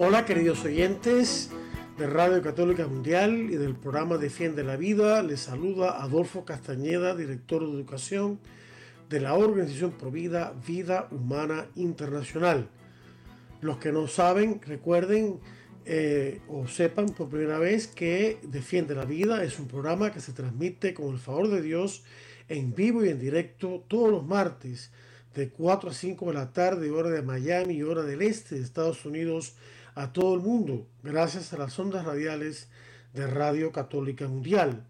Hola queridos oyentes de Radio Católica Mundial y del programa Defiende la Vida. Les saluda Adolfo Castañeda, director de educación de la organización Provida Vida Humana Internacional. Los que no saben, recuerden eh, o sepan por primera vez que Defiende la Vida es un programa que se transmite con el favor de Dios en vivo y en directo todos los martes de 4 a 5 de la tarde, hora de Miami, hora del este de Estados Unidos, a todo el mundo, gracias a las ondas radiales de Radio Católica Mundial.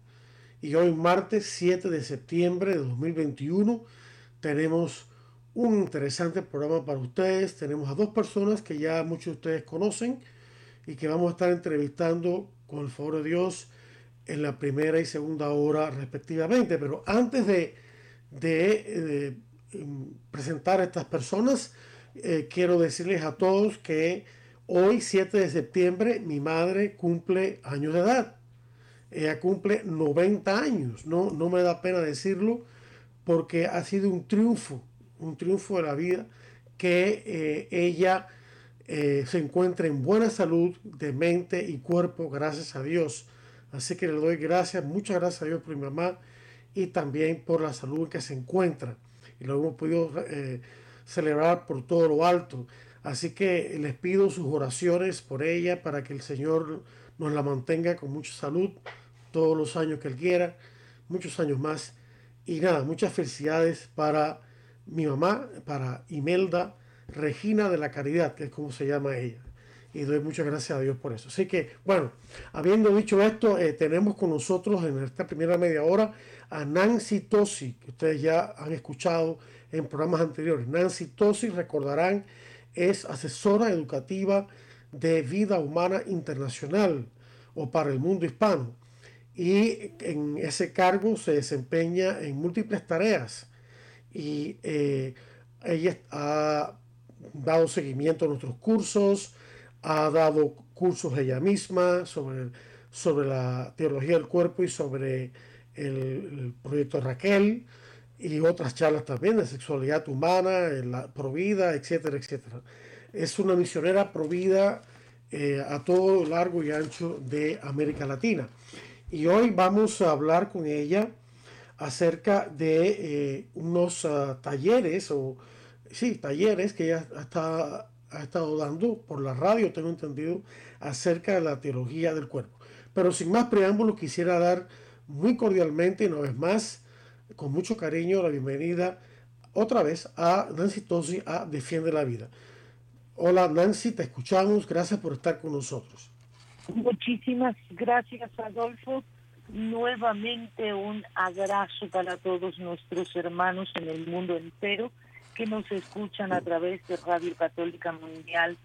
Y hoy, martes 7 de septiembre de 2021, tenemos un interesante programa para ustedes. Tenemos a dos personas que ya muchos de ustedes conocen y que vamos a estar entrevistando con el favor de Dios en la primera y segunda hora respectivamente. Pero antes de, em, presentar a estas personas, eh, quiero decirles a todos que hoy, 7 de septiembre, mi madre cumple años de edad. Ella cumple 90 años. No, no me da pena decirlo porque ha sido un triunfo un triunfo de la vida, que eh, ella eh, se encuentre en buena salud de mente y cuerpo, gracias a Dios. Así que le doy gracias, muchas gracias a Dios por mi mamá y también por la salud en que se encuentra. Y lo hemos podido eh, celebrar por todo lo alto. Así que les pido sus oraciones por ella para que el Señor nos la mantenga con mucha salud todos los años que Él quiera, muchos años más. Y nada, muchas felicidades para mi mamá, para Imelda Regina de la Caridad, que es como se llama ella. Y doy muchas gracias a Dios por eso. Así que, bueno, habiendo dicho esto, eh, tenemos con nosotros en esta primera media hora a Nancy Tosi, que ustedes ya han escuchado en programas anteriores. Nancy Tosi, recordarán, es asesora educativa de vida humana internacional o para el mundo hispano. Y en ese cargo se desempeña en múltiples tareas y eh, ella ha dado seguimiento a nuestros cursos, ha dado cursos ella misma sobre, sobre la teología del cuerpo y sobre el, proyecto Raquel y otras charlas también de sexualidad humana, la provida, etcétera, etcétera. Es una misionera provida eh, a todo largo y ancho de América Latina. Y hoy vamos a hablar con ella acerca de eh, unos ah, talleres o sí, talleres que ella está, ha estado dando por la radio, tengo entendido, acerca de la teología del cuerpo. Pero sin más preámbulos, quisiera dar muy cordialmente, una vez más, con mucho cariño, la bienvenida otra vez a Nancy Tosi a Defiende la Vida. Hola Nancy, te escuchamos, gracias por estar con nosotros. Muchísimas gracias Adolfo nuevamente un abrazo para todos nuestros hermanos en el mundo entero que nos escuchan a través de Radio Católica Mundial.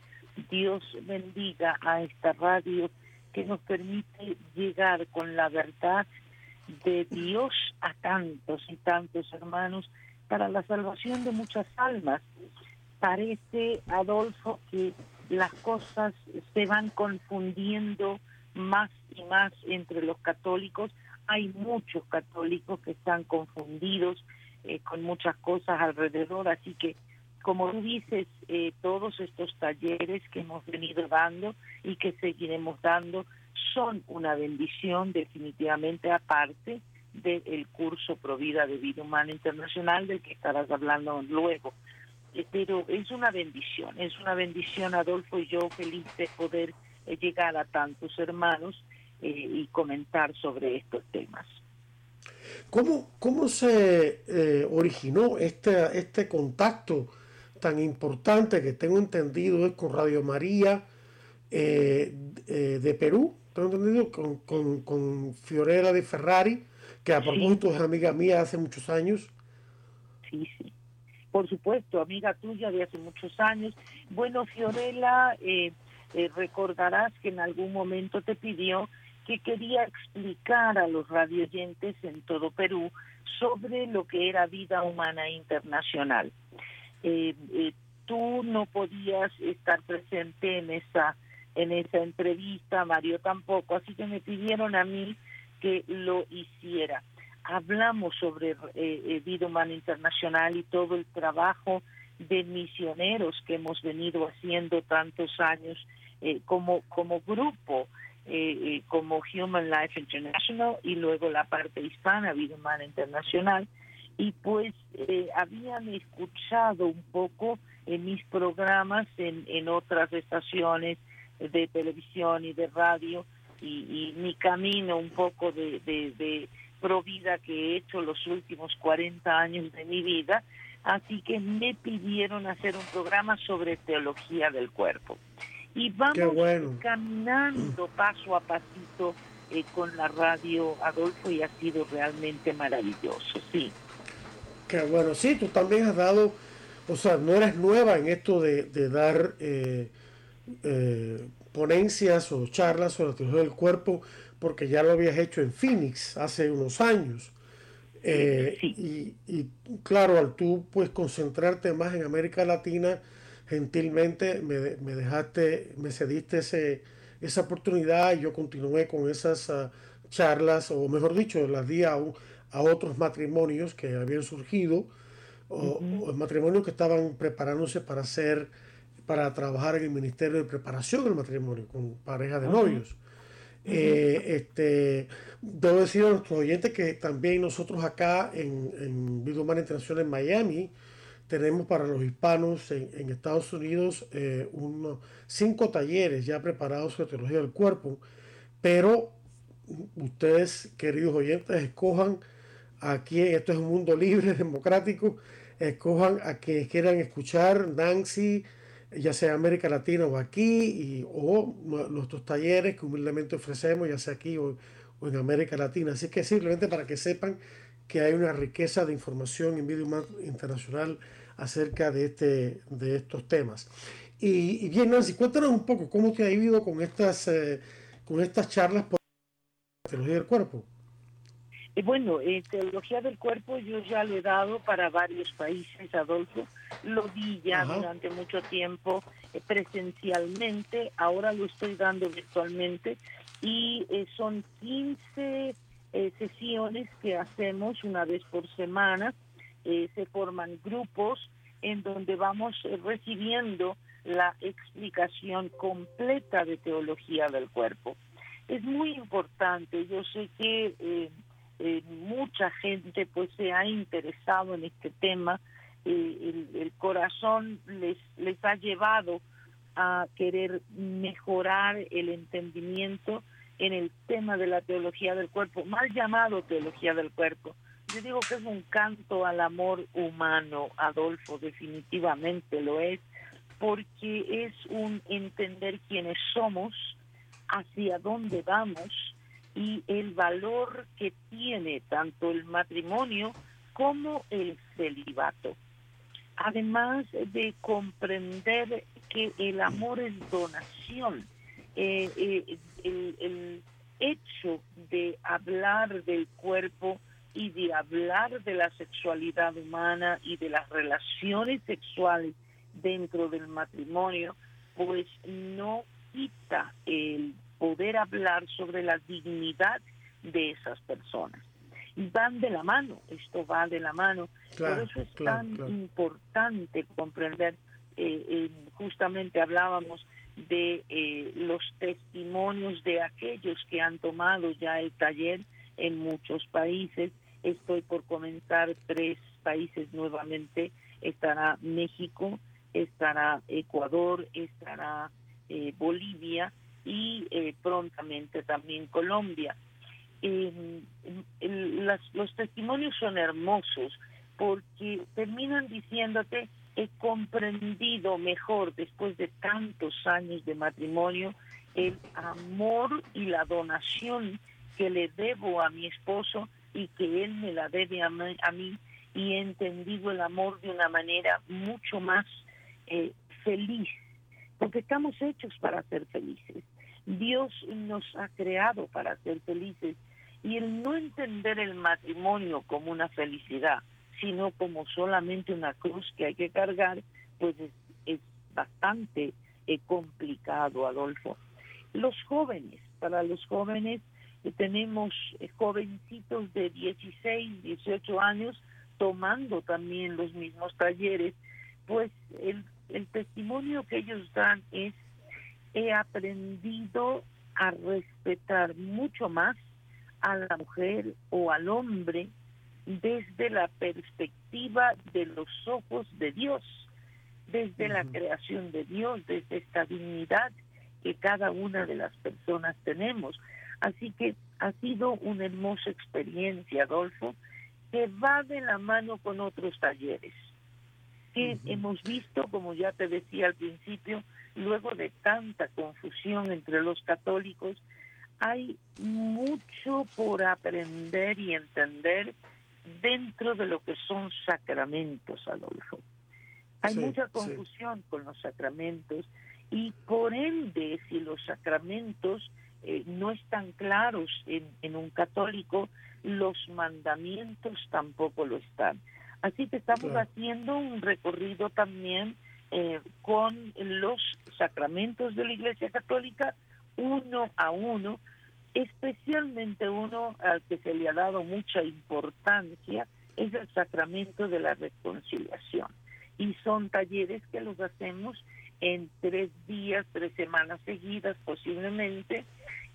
Dios bendiga a esta radio que nos permite llegar con la verdad de Dios a tantos y tantos hermanos para la salvación de muchas almas. Parece, Adolfo, que las cosas se van confundiendo más y más entre los católicos. Hay muchos católicos que están confundidos eh, con muchas cosas alrededor, así que como tú dices, eh, todos estos talleres que hemos venido dando y que seguiremos dando son una bendición definitivamente aparte del curso Provida de Vida Humana Internacional del que estarás hablando luego. Eh, pero es una bendición, es una bendición, Adolfo y yo feliz de poder llegar a tantos hermanos eh, y comentar sobre estos temas. ¿Cómo, cómo se eh, originó este, este contacto tan importante que tengo entendido con Radio María eh, de Perú? Tengo entendido con, con, con, Fiorella de Ferrari, que a propósito es amiga mía hace muchos años. Sí, sí. por supuesto, amiga tuya de hace muchos años. Bueno, Fiorella, eh, eh, recordarás que en algún momento te pidió que quería explicar a los radioyentes en todo Perú sobre lo que era vida humana internacional. Eh, eh, tú no podías estar presente en esa en esa entrevista, Mario tampoco, así que me pidieron a mí que lo hiciera. Hablamos sobre eh, vida humana internacional y todo el trabajo de misioneros que hemos venido haciendo tantos años como como grupo eh, eh, como Human Life International y luego la parte hispana, Vida Humana Internacional, y pues eh, habían escuchado un poco en mis programas en, en otras estaciones de televisión y de radio y, mi camino un poco de, de, de provida que he hecho los últimos 40 años de mi vida, así que me pidieron hacer un programa sobre teología del cuerpo. Y vamos caminando paso a pasito eh, con la radio Adolfo y ha sido realmente maravilloso, sí. Qué bueno, sí, tú también has dado, o sea, no eres nueva en esto de, dar eh, eh, ponencias o charlas sobre la teología del cuerpo, porque ya lo habías hecho en Phoenix hace unos años. y, y, claro, al tú pues concentrarte más en América Latina, gentilmente me, me dejaste, me cediste ese, esa oportunidad y yo continué con esas ah, charlas, o mejor dicho, las di a, a, otros matrimonios que habían surgido, o, matrimonios que estaban preparándose para hacer, para trabajar en el Ministerio de Preparación del Matrimonio, con parejas de novios. Eh, este, debo decir a nuestros oyentes que también nosotros acá en, en Vida Humana Internacional en Miami, tenemos para los hispanos en, Estados Unidos eh, unos cinco talleres ya preparados sobre teología del cuerpo, pero ustedes, queridos oyentes, escojan aquí, esto es un mundo libre, democrático, escojan a quienes quieran escuchar Nancy, ya sea América Latina o aquí, y, o nuestros talleres que humildemente ofrecemos, ya sea aquí o, o en América Latina. Así que simplemente para que sepan que hay una riqueza de información en Video Internacional acerca de, este, de estos temas. Y, bien, Nancy, cuéntanos un poco cómo te ha ido con estas, eh, con estas charlas por teología del cuerpo. Eh, bueno, eh, teología del cuerpo yo ya lo he dado para varios países, Adolfo. Lo di ya durante mucho tiempo presencialmente, ahora lo estoy dando virtualmente y son 15 eh, sesiones que hacemos una vez por semana. Eh, se forman grupos en donde vamos eh, recibiendo la explicación completa de teología del cuerpo. Es muy importante, yo sé que mucha gente pues se ha interesado en este tema, el, el, corazón les, les ha llevado a querer mejorar el entendimiento en el tema de la teología del cuerpo, mal llamado teología del cuerpo. Yo digo que es un canto al amor humano, Adolfo, definitivamente lo es, porque es un entender quiénes somos, hacia dónde vamos y el valor que tiene tanto el matrimonio como el celibato. Además de comprender que el amor es donación, eh, eh, el, hecho de hablar del cuerpo y de hablar de la sexualidad humana y de las relaciones sexuales dentro del matrimonio, pues no quita el poder hablar sobre la dignidad de esas personas. Y van de la mano, esto va de la mano. Por eso es tan importante comprender, eh, eh, justamente hablábamos de eh, los testimonios de aquellos que han tomado ya el taller en muchos países. Estoy por comenzar tres países nuevamente. Estará México, estará Ecuador, estará eh, Bolivia y eh, prontamente también Colombia. los testimonios son hermosos porque terminan diciéndote he comprendido mejor después de tantos años de matrimonio el amor y la donación que le debo a mi esposo y que él me la debe a mí, y he entendido el amor de una manera mucho más eh, feliz, porque estamos hechos para ser felices. Dios nos ha creado para ser felices y el no entender el matrimonio como una felicidad, sino como solamente una cruz que hay que cargar, pues es, bastante eh, complicado, Adolfo. Los jóvenes, para los jóvenes eh, tenemos eh, jovencitos de 16, 18 años tomando también los mismos talleres, pues el, el testimonio que ellos dan es he aprendido a respetar mucho más a la mujer o al hombre desde la perspectiva de los ojos de Dios, desde la creación de Dios, desde esta dignidad que cada una de las personas tenemos. Así que ha sido una hermosa experiencia, Adolfo, que va de la mano con otros talleres que hemos visto, como ya te decía al principio, luego de tanta confusión entre los católicos, hay mucho por aprender y entender dentro de lo que son sacramentos, Adolfo. Hay mucha confusión con los sacramentos y por ende, si los sacramentos eh, no están claros en, en un católico, los mandamientos tampoco lo están. Así que estamos haciendo un recorrido también eh, con los sacramentos de la Iglesia Católica uno a uno, especialmente uno al que se le ha dado mucha importancia, es el sacramento de la reconciliación. Y son talleres que los hacemos en tres días, tres semanas seguidas posiblemente,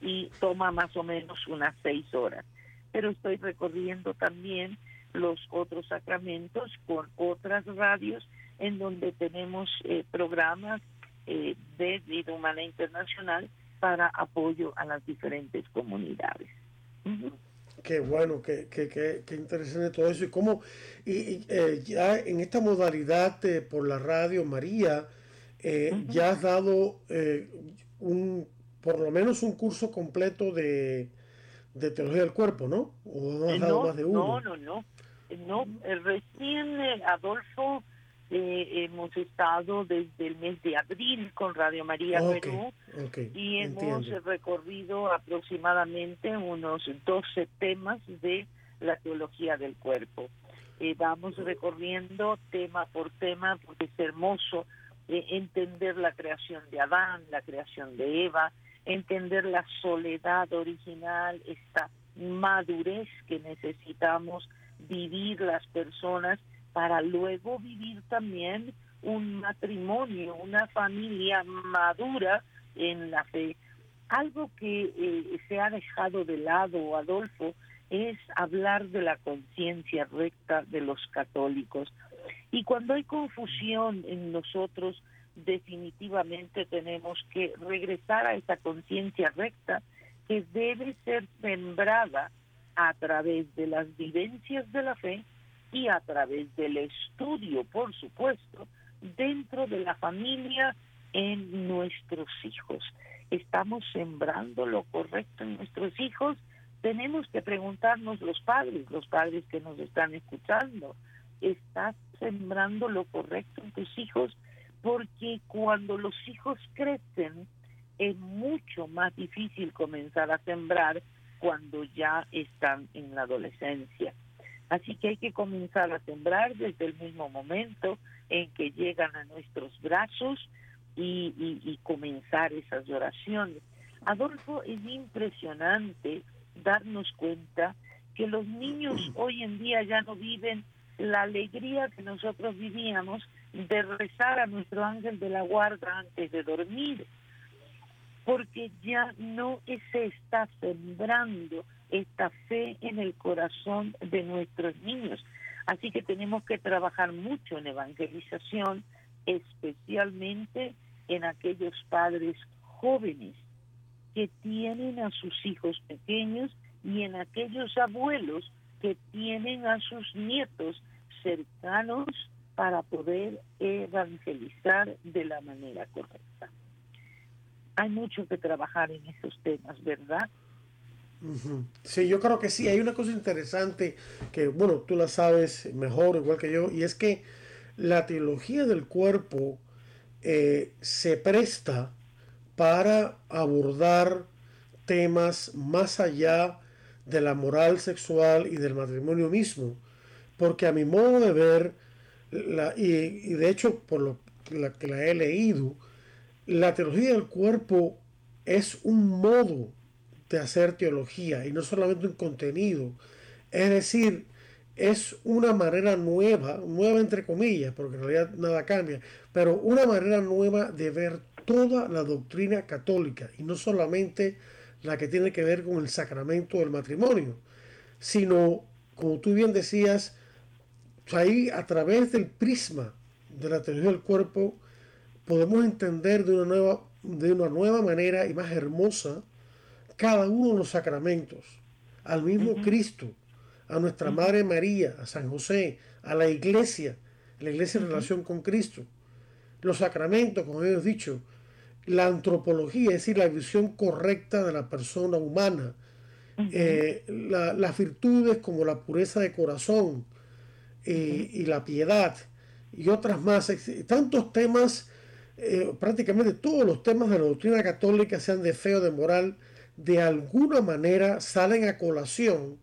y toma más o menos unas seis horas. Pero estoy recorriendo también los otros sacramentos con otras radios en donde tenemos eh, programas eh, de vida humana internacional para apoyo a las diferentes comunidades. Qué bueno, qué, qué, qué, interesante todo eso. Y cómo, y, eh, ya en esta modalidad por la radio, María, ya has dado un, por lo menos un curso completo de, de teología del cuerpo, ¿no? ¿O has dado más de uno? No, no, no. No, recién eh, Adolfo eh, hemos estado desde el mes de abril con Radio María Perú y hemos recorrido aproximadamente unos 12 temas de la teología del cuerpo. Eh, vamos recorriendo tema por tema porque es hermoso entender la creación de Adán, la creación de Eva, entender la soledad original, esta madurez que necesitamos vivir las personas para luego vivir también un matrimonio, una familia madura en la fe. Algo que eh, se ha dejado de lado, Adolfo, es hablar de la conciencia recta de los católicos. Y cuando hay confusión en nosotros, definitivamente tenemos que regresar a esa conciencia recta que debe ser sembrada a través de las vivencias de la fe y a través del estudio, por supuesto, dentro de la familia en nuestros hijos. ¿Estamos sembrando lo correcto en nuestros hijos? Tenemos que preguntarnos los padres, los padres que nos están escuchando, ¿estás sembrando lo correcto en tus hijos? Porque cuando los hijos crecen, es mucho más difícil comenzar a sembrar cuando ya están en la adolescencia. Así que hay que comenzar a sembrar desde el mismo momento en que llegan a nuestros brazos y, comenzar esas oraciones. Adolfo, es impresionante darnos cuenta que los niños hoy en día ya no viven la alegría que nosotros vivíamos de rezar a nuestro ángel de la guarda antes de dormir porque ya no se está sembrando esta fe en el corazón de nuestros niños. Así que tenemos que trabajar mucho en evangelización, especialmente en aquellos padres jóvenes que tienen a sus hijos pequeños y en aquellos abuelos que tienen a sus nietos cercanos para poder evangelizar de la manera correcta. Hay mucho que trabajar en esos temas, ¿verdad? Sí, yo creo que sí. Hay una cosa interesante que, bueno, tú la sabes mejor, igual que yo, y es que la teología del cuerpo eh, se presta para abordar temas más allá de la moral sexual y del matrimonio mismo. Porque a mi modo de ver, la, y, de hecho por lo que la he leído, la teología del cuerpo es un modo de hacer teología y no solamente un contenido. Es decir, es una manera nueva, nueva entre comillas, porque en realidad nada cambia, pero una manera nueva de ver toda la doctrina católica y no solamente la que tiene que ver con el sacramento del matrimonio, sino, como tú bien decías, ahí a través del prisma de la teología del cuerpo podemos entender de una nueva, de una nueva manera y más hermosa cada uno de los sacramentos, al mismo Cristo, a nuestra Madre María, a San José, a la iglesia, la iglesia en relación con Cristo, los sacramentos, como hemos dicho, la antropología, es decir, la visión correcta de la persona humana, eh, las virtudes como la pureza de corazón eh, y la piedad y otras más, tantos temas, eh, prácticamente todos los temas de la doctrina católica, sean de fe o de moral, de alguna manera salen a colación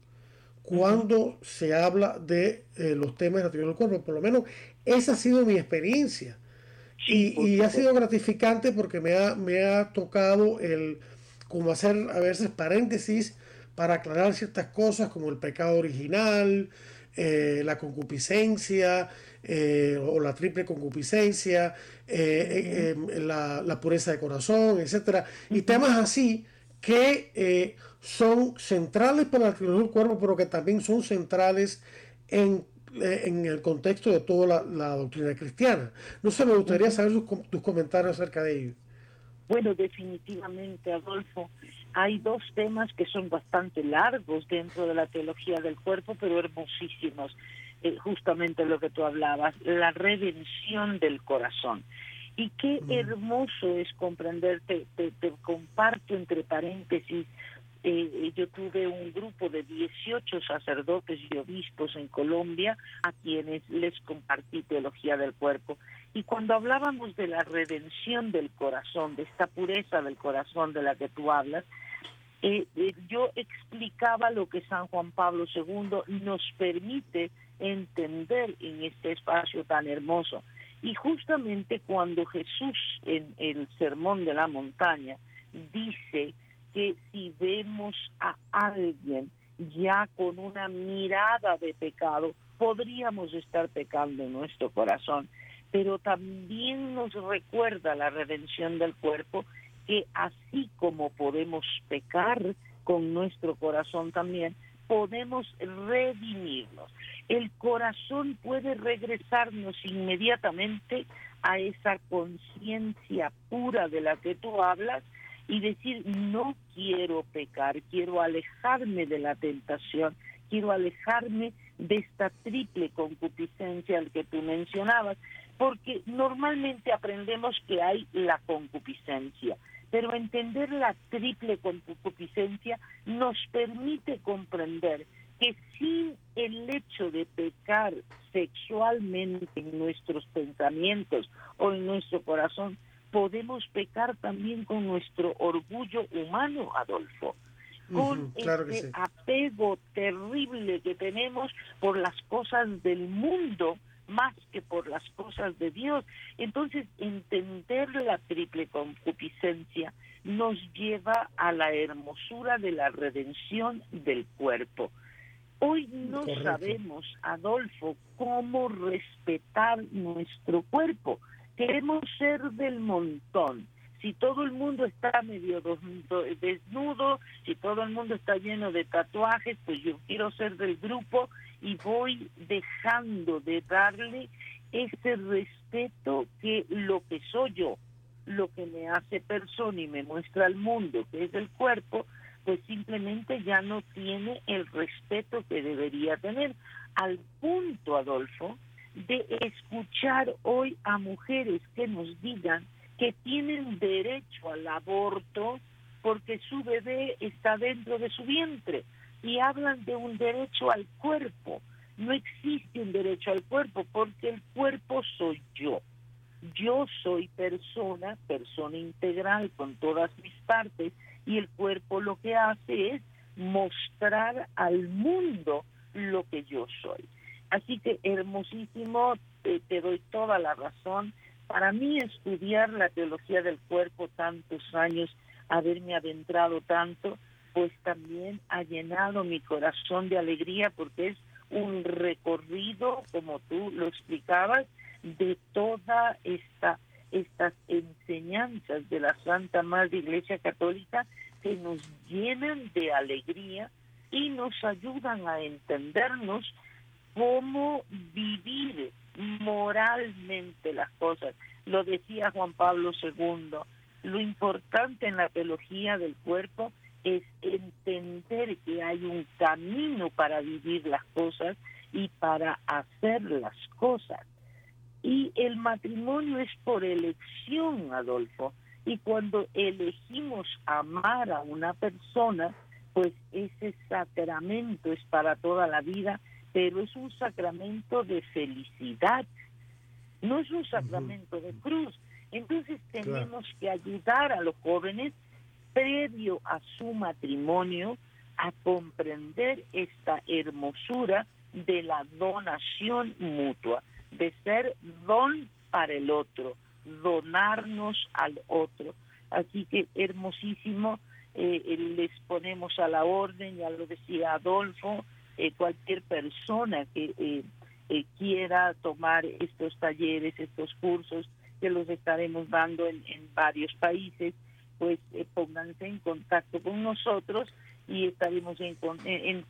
cuando se habla de eh, los temas de la teoría del cuerpo. Por lo menos esa ha sido mi experiencia. Y, ha sido gratificante porque me ha, me ha tocado el como hacer a veces paréntesis para aclarar ciertas cosas como el pecado original, eh, la concupiscencia eh, o la triple concupiscencia, la, la, pureza de corazón, etcétera, y temas así que eh, son centrales para la teología del cuerpo, pero que también son centrales en, eh, el contexto de toda la, doctrina cristiana. No sé, me gustaría saber tus comentarios acerca de ello. Bueno, definitivamente, Adolfo, hay dos temas que son bastante largos dentro de la teología del cuerpo, pero hermosísimos. Eh, justamente lo que tú hablabas, la redención del corazón. Y qué hermoso es comprenderte, te, comparto entre paréntesis, eh, yo tuve un grupo de 18 sacerdotes y obispos en Colombia a quienes les compartí teología del cuerpo. Y cuando hablábamos de la redención del corazón, de esta pureza del corazón de la que tú hablas, eh, eh, yo explicaba lo que San Juan Pablo II nos permite entender en este espacio tan hermoso. Y justamente cuando Jesús en el Sermón de la Montaña dice que si vemos a alguien ya con una mirada de pecado, podríamos estar pecando en nuestro corazón. Pero también nos recuerda la redención del cuerpo que así como podemos pecar con nuestro corazón también, podemos redimirnos el corazón puede regresarnos inmediatamente a esa conciencia pura de la que tú hablas y decir, no quiero pecar, quiero alejarme de la tentación, quiero alejarme de esta triple concupiscencia al que tú mencionabas, porque normalmente aprendemos que hay la concupiscencia, pero entender la triple concupiscencia nos permite comprender que sin el hecho de pecar sexualmente en nuestros pensamientos o en nuestro corazón, podemos pecar también con nuestro orgullo humano, Adolfo, con ese apego terrible que tenemos por las cosas del mundo más que por las cosas de Dios. Entonces, entender la triple concupiscencia nos lleva a la hermosura de la redención del cuerpo. Hoy no sabemos, Adolfo, cómo respetar nuestro cuerpo. Queremos ser del montón. Si todo el mundo está medio desnudo, si todo el mundo está lleno de tatuajes, pues yo quiero ser del grupo y voy dejando de darle ese respeto que lo que soy yo, lo que me hace persona y me muestra al mundo, que es el cuerpo, pues simplemente ya no tiene el respeto que debería tener. Al punto, Adolfo, de escuchar hoy a mujeres que nos digan que tienen derecho al aborto porque su bebé está dentro de su vientre y hablan de un derecho al cuerpo. No existe un derecho al cuerpo porque el cuerpo soy yo. Yo soy persona, persona integral con todas mis partes y el cuerpo lo que hace es mostrar al mundo lo que yo soy. Así que hermosísimo, te, doy toda la razón. Para mí estudiar la teología del cuerpo tantos años, haberme adentrado tanto, pues también ha llenado mi corazón de alegría porque es un recorrido, como tú lo explicabas, de toda esta estas enseñanzas de la Santa Madre Iglesia Católica que nos llenan de alegría y nos ayudan a entendernos cómo vivir moralmente las cosas. Lo decía Juan Pablo II, lo importante en la teología del cuerpo es entender que hay un camino para vivir las cosas y para hacer las cosas. Y el matrimonio es por elección, Adolfo. Y cuando elegimos amar a una persona, pues ese sacramento es para toda la vida pero es un sacramento de felicidad, no es un sacramento de cruz. Entonces tenemos que ayudar a los jóvenes previo a su matrimonio a comprender esta hermosura de la donación mutua, de ser don para el otro, donarnos al otro. Así que hermosísimo, eh, les ponemos a la orden, ya lo decía Adolfo, eh, cualquier persona que eh, eh, quiera tomar estos talleres, estos cursos que los estaremos dando en, varios países, pues pónganse en contacto con nosotros y estaremos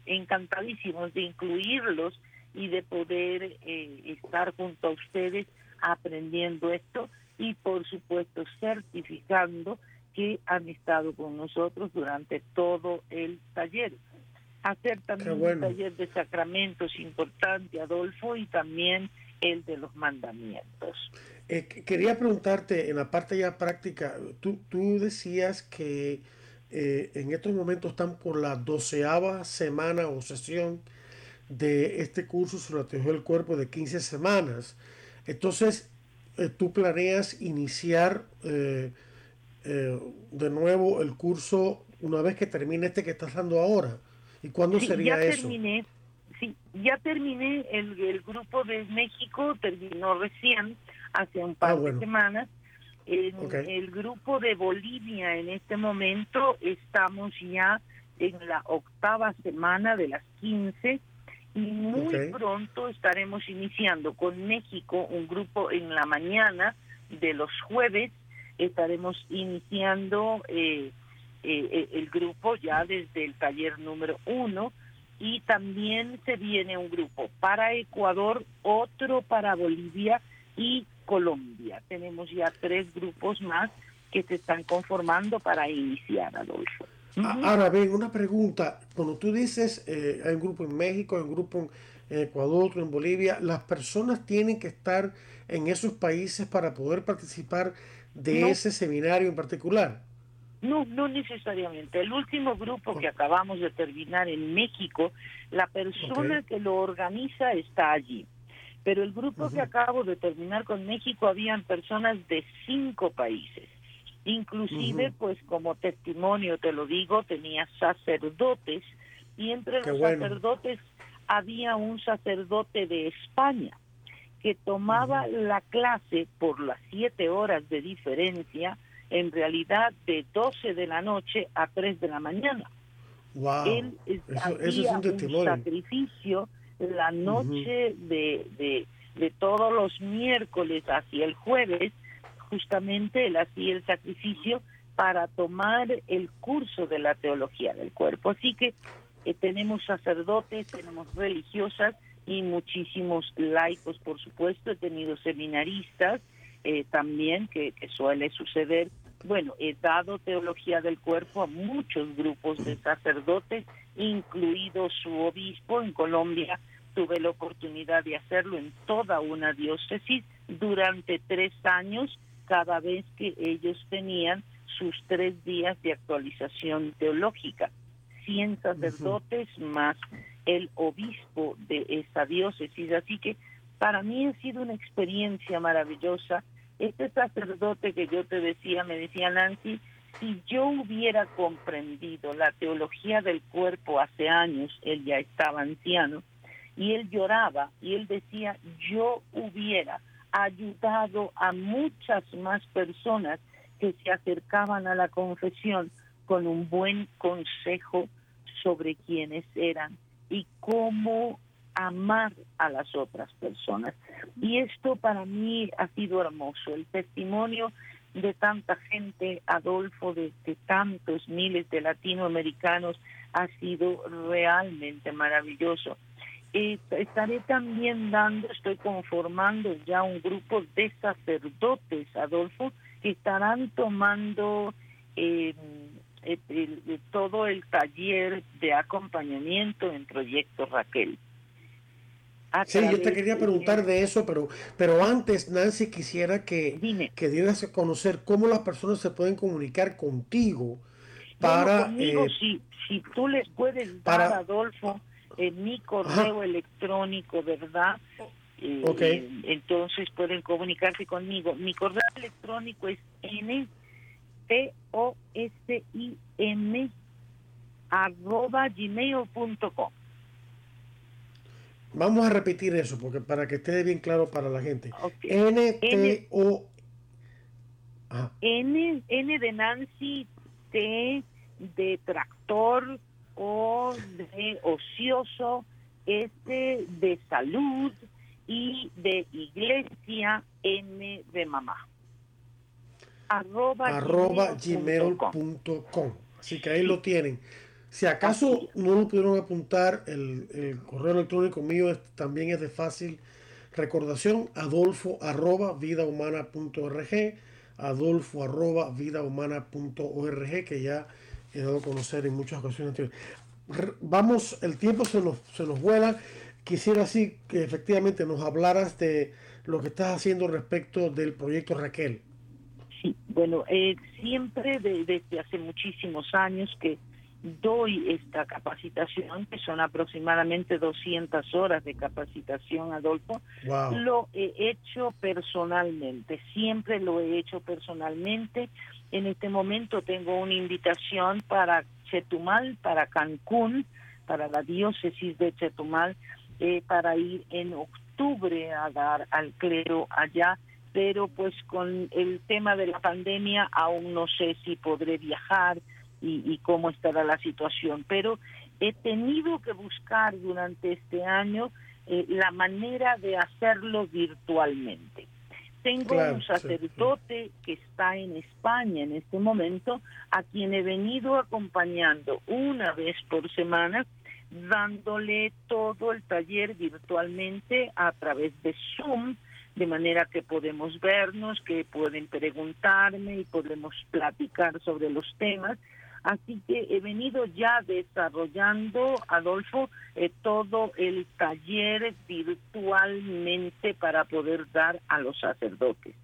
encantadísimos de incluirlos y de poder estar junto a ustedes aprendiendo esto y por supuesto certificando que han estado con nosotros durante todo el taller hacer también un taller de sacramentos importante, Adolfo, y también el de los mandamientos. Eh, quería preguntarte, en la parte ya práctica, tú, tú decías que eh, en estos momentos están por la doceava semana o sesión de este curso sobre la teología del cuerpo de 15 semanas. Entonces, eh, tú planeas iniciar de nuevo el curso una vez que termine este que estás dando ahora. ¿Y cuándo sería ya eso? Terminé, sí, ya terminé, el, el, grupo de México terminó recién, hace un par ah, de semanas. En el grupo de Bolivia en este momento estamos ya en la octava semana de las 15 y muy pronto estaremos iniciando con México un grupo en la mañana de los jueves estaremos iniciando eh, eh, eh, el grupo ya desde el taller número uno y también se viene un grupo para Ecuador, otro para Bolivia y Colombia. Tenemos ya tres grupos más que se están conformando para iniciar, Adolfo. Ahora bien, una pregunta. Cuando tú dices eh, hay un grupo en México, hay un grupo en Ecuador, otro en Bolivia, ¿las personas tienen que estar en esos países para poder participar de ese seminario en particular? No, no necesariamente. El último grupo que acabamos de terminar en México, la persona que lo organiza está allí. Pero el grupo que acabo de terminar con México habían personas de cinco países. Inclusive, pues como testimonio te lo digo, tenía sacerdotes y entre los sacerdotes había un sacerdote de España que tomaba la clase por las siete horas de diferencia en realidad de 12 de la noche a 3 de la mañana. Wow. Él eso, es un, sacrificio la noche de, de, de, todos los miércoles hacia el jueves, justamente él hacía el sacrificio para tomar el curso de la teología del cuerpo. Así que eh, tenemos sacerdotes, tenemos religiosas y muchísimos laicos, por supuesto. He tenido seminaristas, eh, también, que, suele suceder. Bueno, he dado teología del cuerpo a muchos grupos de sacerdotes, incluido su obispo en Colombia. Tuve la oportunidad de hacerlo en toda una diócesis durante tres años, cada vez que ellos tenían sus tres días de actualización teológica. 100 sacerdotes más el obispo de esa diócesis. Así que para mí ha sido una experiencia maravillosa. Este sacerdote que yo te decía, me decía Nancy, si yo hubiera comprendido la teología del cuerpo hace años, él ya estaba anciano, y él lloraba y él decía, yo hubiera ayudado a muchas más personas que se acercaban a la confesión con un buen consejo sobre quiénes eran y cómo amar a las otras personas. Y esto para mí ha sido hermoso, el testimonio de tanta gente, Adolfo, de, tantos miles de latinoamericanos, ha sido realmente maravilloso. Eh, estaré también dando, estoy conformando ya un grupo de sacerdotes, Adolfo, que estarán tomando eh, todo el taller de acompañamiento en Proyecto Raquel. Sí, yo te quería preguntar de eso, pero, pero antes, Nancy, quisiera que, que dieras a conocer cómo las personas se pueden comunicar contigo para... Eh, si, si tú les puedes dar, Adolfo, en mi correo electrónico, ¿verdad? Eh, okay. entonces pueden comunicarse conmigo. Mi correo electrónico es n t o s i m arroba gmail.com. Vamos a repetir eso porque para que esté bien claro para la gente. N T O N N de Nancy, T de tractor, O de ocioso, S de salud y de iglesia, N de mamá. Arroba, gmail.com. Así que ahí lo tienen. Si acaso no lo pudieron apuntar, el, correo electrónico mío también es de fácil recordación, adolfo arroba vidahumana.org, adolfo arroba vidahumana.org, que ya he dado a conocer en muchas ocasiones Vamos, el tiempo se nos, se nos vuela. Quisiera así que efectivamente nos hablaras de lo que estás haciendo respecto del proyecto Raquel. Sí, bueno, eh, siempre desde hace muchísimos años que doy esta capacitación, que son aproximadamente 200 horas de capacitación, Adolfo, lo he hecho personalmente, siempre lo he hecho personalmente. En este momento tengo una invitación para Chetumal, para Cancún, para la diócesis de Chetumal, eh, para ir en octubre a dar al clero allá pero pues con el tema de la pandemia aún no sé si podré viajar, y, cómo estará la situación. Pero he tenido que buscar durante este año eh, la manera de hacerlo virtualmente. Tengo un sacerdote que está en España en este momento, a quien he venido acompañando una vez por semana, dándole todo el taller virtualmente a través de Zoom, de manera que podemos vernos, que pueden preguntarme y podemos platicar sobre los temas Así que he venido ya desarrollando, Adolfo, eh, todo el taller virtualmente para poder dar a los sacerdotes.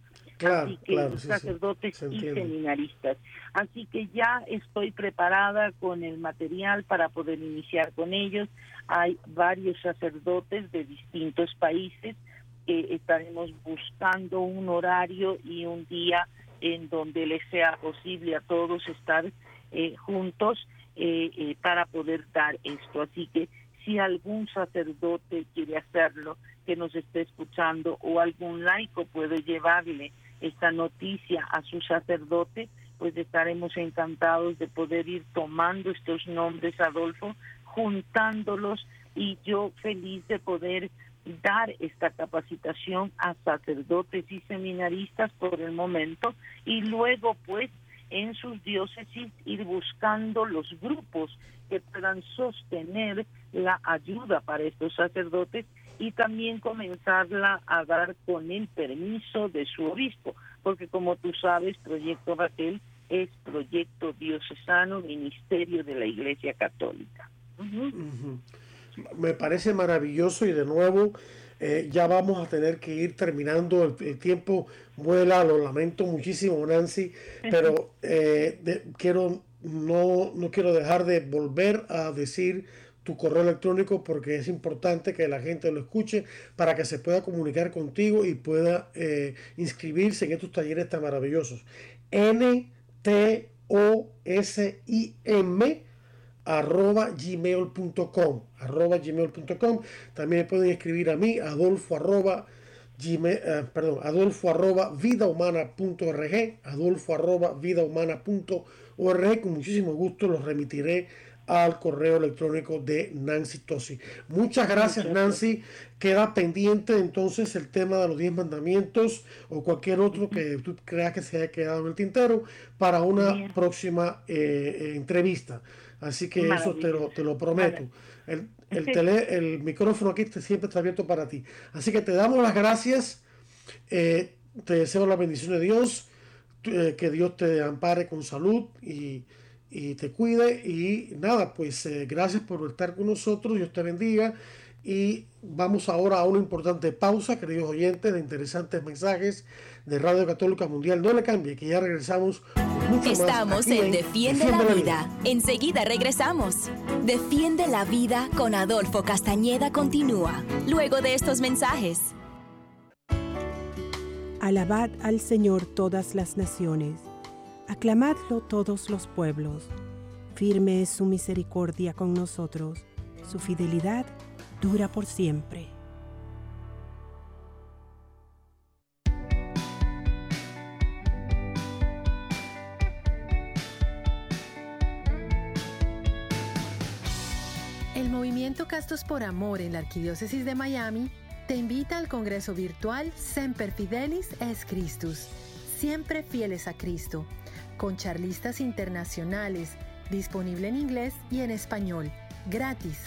Así que sacerdotes y seminaristas. Así que ya estoy preparada con el material para poder iniciar con ellos. Hay varios sacerdotes de distintos países que estaremos buscando un horario y un día en donde les sea posible a todos estar eh, juntos eh, eh, para poder dar esto. Así que si algún sacerdote quiere hacerlo, que nos esté escuchando, o algún laico puede llevarle esta noticia a su sacerdote, pues estaremos encantados de poder ir tomando estos nombres, Adolfo, juntándolos y yo feliz de poder dar esta capacitación a sacerdotes y seminaristas por el momento y luego pues en sus diócesis ir buscando los grupos que puedan sostener la ayuda para estos sacerdotes y también comenzarla a dar con el permiso de su obispo, porque como tú sabes, Proyecto Raquel es Proyecto Diocesano Ministerio de la Iglesia Católica. Me parece maravilloso y de nuevo eh, ya vamos a tener que ir terminando. El, tiempo vuela, lo lamento muchísimo Nancy, pero eh, quiero, no, no quiero dejar de volver a decir tu correo electrónico porque es importante que la gente lo escuche para que se pueda comunicar contigo y pueda eh, inscribirse en estos talleres tan maravillosos. N T O S I M arroba gmail.com arroba gmail.com también pueden escribir a mí adolfo arroba gmail, eh, perdón adolfo arroba vidahumana.org adolfo arroba vidahumana.org con muchísimo gusto los remitiré al correo electrónico de Nancy Tosi. Muchas gracias Nancy. Queda pendiente entonces el tema de los 10 mandamientos o cualquier otro que tú creas que se haya quedado en el tintero para una próxima eh, eh, entrevista. Así que eso te lo, te lo prometo. El, el, tele, el micrófono aquí siempre está abierto para ti. Así que te damos las gracias. Eh, te deseo la bendición de Dios. que Dios te ampare con salud y y te cuide. Y nada, pues eh, gracias por estar con nosotros. Dios te bendiga. Y vamos ahora a una importante pausa, queridos oyentes, de interesantes mensajes de Radio Católica Mundial. No le cambie, que ya regresamos. Estamos en, Defiende, la, vida. vida. Enseguida regresamos. Defiende la vida con Adolfo Castañeda continúa, luego de estos mensajes. Alabad al Señor todas las naciones Aclamadlo todos los pueblos. Firme es su misericordia con nosotros, su fidelidad dura por siempre. Movimiento Castos por Amor en la Arquidiócesis de Miami te invita al Congreso Virtual Semper Fidelis es Christus, siempre fieles a Cristo con charlistas internacionales, disponible en inglés y en español, gratis.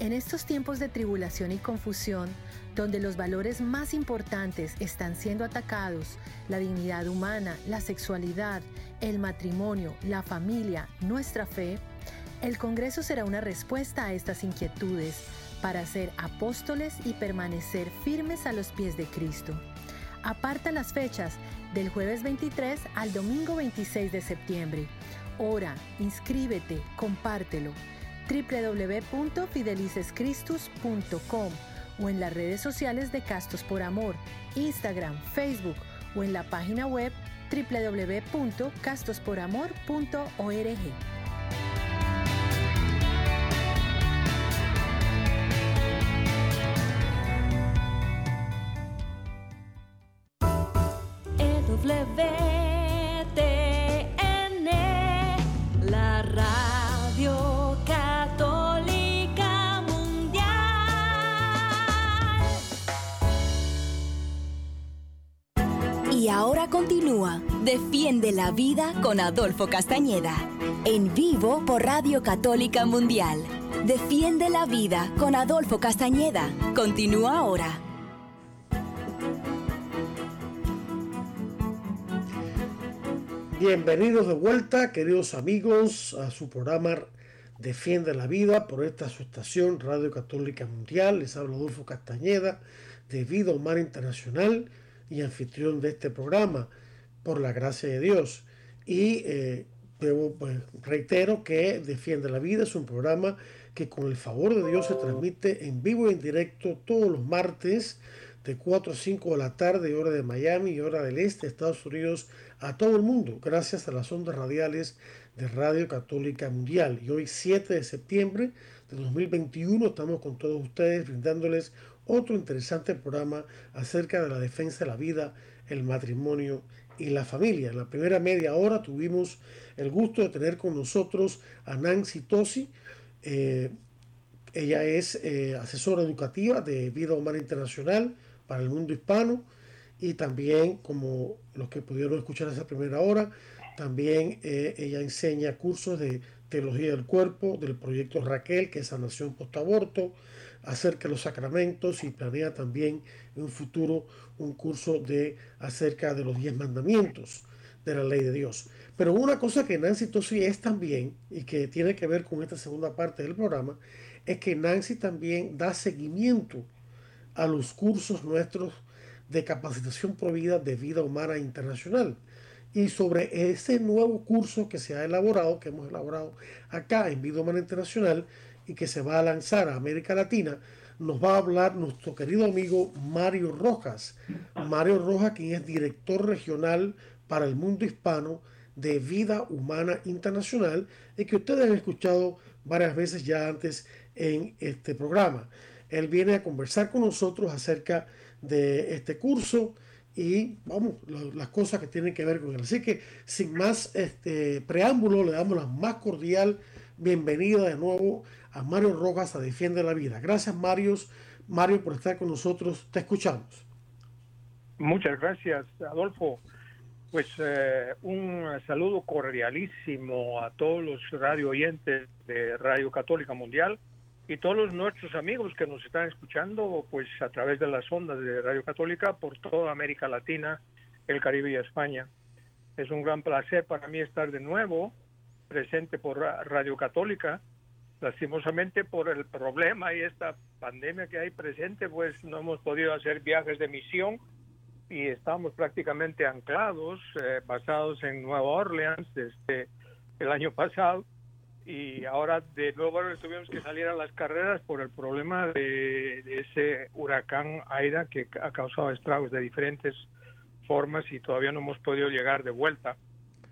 En estos tiempos de tribulación y confusión, donde los valores más importantes están siendo atacados, la dignidad humana, la sexualidad, el matrimonio, la familia, nuestra fe, el Congreso será una respuesta a estas inquietudes para ser apóstoles y permanecer firmes a los pies de Cristo. Aparta las fechas del jueves 23 al domingo 26 de septiembre. Ora, inscríbete, compártelo. www.fidelicescristus.com o en las redes sociales de Castos por Amor, Instagram, Facebook o en la página web www.castosporamor.org. Defiende la vida con Adolfo Castañeda, en vivo por Radio Católica Mundial. Defiende la vida con Adolfo Castañeda. Continúa ahora. Bienvenidos de vuelta, queridos amigos, a su programa Defiende la Vida por esta su estación Radio Católica Mundial. Les habla Adolfo Castañeda, de Vida Humana Internacional y anfitrión de este programa, por la gracia de Dios. Y eh, pues, reitero que Defiende la Vida es un programa que con el favor de Dios se transmite en vivo y en directo todos los martes de 4 a 5 de la tarde, hora de Miami y hora del este, Estados Unidos, a todo el mundo, gracias a las ondas radiales de Radio Católica Mundial. Y hoy, 7 de septiembre de 2021, estamos con todos ustedes brindándoles otro interesante programa acerca de la defensa de la vida, el matrimonio y la familia. En la primera media hora tuvimos el gusto de tener con nosotros a Nancy Tosi. Eh, ella es eh, asesora educativa de Vida Humana Internacional para el mundo hispano y también como los que pudieron escuchar esa primera hora, también eh, ella enseña cursos de teología del cuerpo, del proyecto Raquel, que es sanación post-aborto, acerca de los sacramentos y planea también en un futuro un curso de acerca de los diez mandamientos de la ley de Dios. Pero una cosa que Nancy Tosi es también, y que tiene que ver con esta segunda parte del programa, es que Nancy también da seguimiento a los cursos nuestros de capacitación provida de vida humana internacional. Y sobre ese nuevo curso que se ha elaborado, que hemos elaborado acá en Vida Humana Internacional y que se va a lanzar a América Latina, nos va a hablar nuestro querido amigo Mario Rojas. Mario Rojas, quien es director regional para el mundo hispano de Vida Humana Internacional y que ustedes han escuchado varias veces ya antes en este programa. Él viene a conversar con nosotros acerca de este curso y vamos, las cosas que tienen que ver con él. Así que sin más este preámbulo, le damos la más cordial bienvenida de nuevo a Mario Rojas a Defiende la Vida. Gracias Mario, Mario por estar con nosotros. Te escuchamos. Muchas gracias, Adolfo. Pues eh, un saludo cordialísimo a todos los radio oyentes de Radio Católica Mundial y todos nuestros amigos que nos están escuchando pues a través de las ondas de Radio Católica por toda América Latina, el Caribe y España. Es un gran placer para mí estar de nuevo presente por Radio Católica. Lastimosamente por el problema y esta pandemia que hay presente, pues no hemos podido hacer viajes de misión y estamos prácticamente anclados, eh, basados en Nueva Orleans desde el año pasado y ahora de nuevo tuvimos que salir a las carreras por el problema de, ese huracán Aida que ha causado estragos de diferentes formas y todavía no hemos podido llegar de vuelta.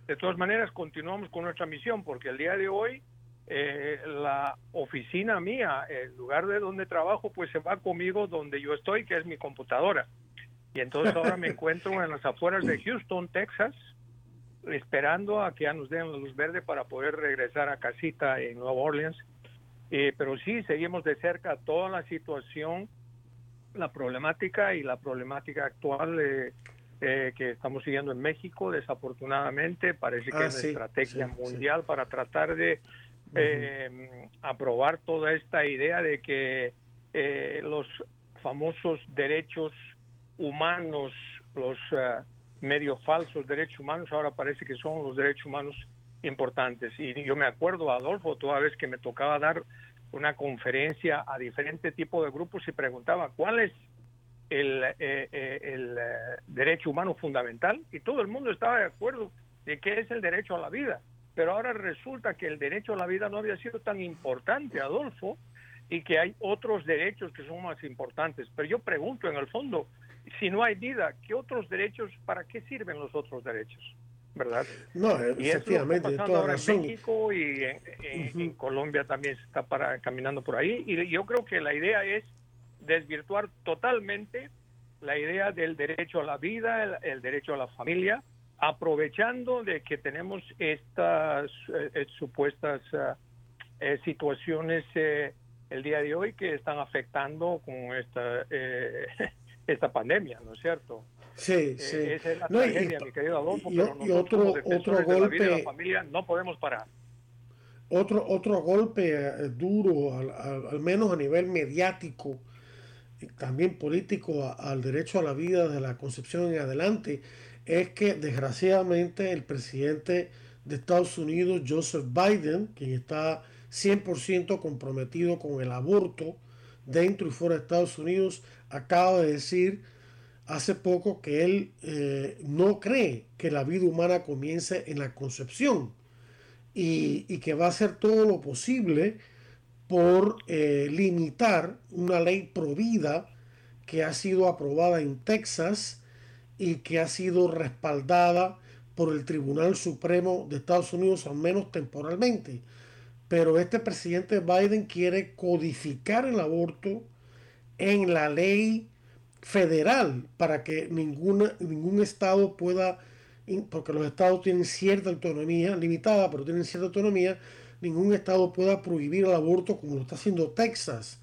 De todas maneras, continuamos con nuestra misión porque el día de hoy eh, la oficina mía, el lugar de donde trabajo, pues se va conmigo donde yo estoy, que es mi computadora. Y entonces ahora me encuentro en las afueras de Houston, Texas, esperando a que ya nos den la luz verde para poder regresar a casita en Nueva Orleans. Eh, pero sí, seguimos de cerca toda la situación, la problemática y la problemática actual eh, eh, que estamos siguiendo en México, desafortunadamente. Parece que ah, es una estrategia mundial para tratar de aprobar toda esta idea de que los famosos derechos humanos, los uh, medio falsos derechos humanos, ahora parece que son los derechos humanos importantes. Y yo me acuerdo, Adolfo, toda vez que me tocaba dar una conferencia a diferentes tipos de grupos y preguntaba cuál es el, eh, eh, el derecho humano fundamental y todo el mundo estaba de acuerdo de qué es el derecho a la vida. Pero ahora resulta que el derecho a la vida no había sido tan importante, Adolfo, y que hay otros derechos que son más importantes. Pero yo pregunto, en el fondo, si no hay vida, ¿qué otros derechos, para qué sirven los otros derechos? ¿Verdad? No, efectivamente, y ahora En México y en, Colombia también se está para, caminando por ahí. Y yo creo que la idea es desvirtuar totalmente la idea del derecho a la vida, el, derecho a la familia, aprovechando de que tenemos estas eh, supuestas eh, situaciones eh, el día de hoy que están afectando con esta esta pandemia, ¿no es cierto? Sí, eh, sí. esa es la tragedia, mi querido Adolfo, pero nosotros, otro, otro golpe, de la, familia, no podemos parar. Otro, otro golpe eh, duro, al, al, menos a nivel mediático, y también político, al derecho a la vida de la concepción en adelante, es que desgraciadamente el presidente de Estados Unidos, Joseph Biden, quien está 100% comprometido con el aborto dentro y fuera de Estados Unidos, acaba de decir hace poco que él eh, no cree que la vida humana comience en la concepción y, que va a hacer todo lo posible por eh, limitar una ley provida que ha sido aprobada en Texas y que ha sido respaldada por el Tribunal Supremo de Estados Unidos, al menos temporalmente. Pero este presidente Biden quiere codificar el aborto en la ley federal para que ninguna, ningún estado pueda, porque los estados tienen cierta autonomía, limitada, pero tienen cierta autonomía, ningún estado pueda prohibir el aborto como lo está haciendo Texas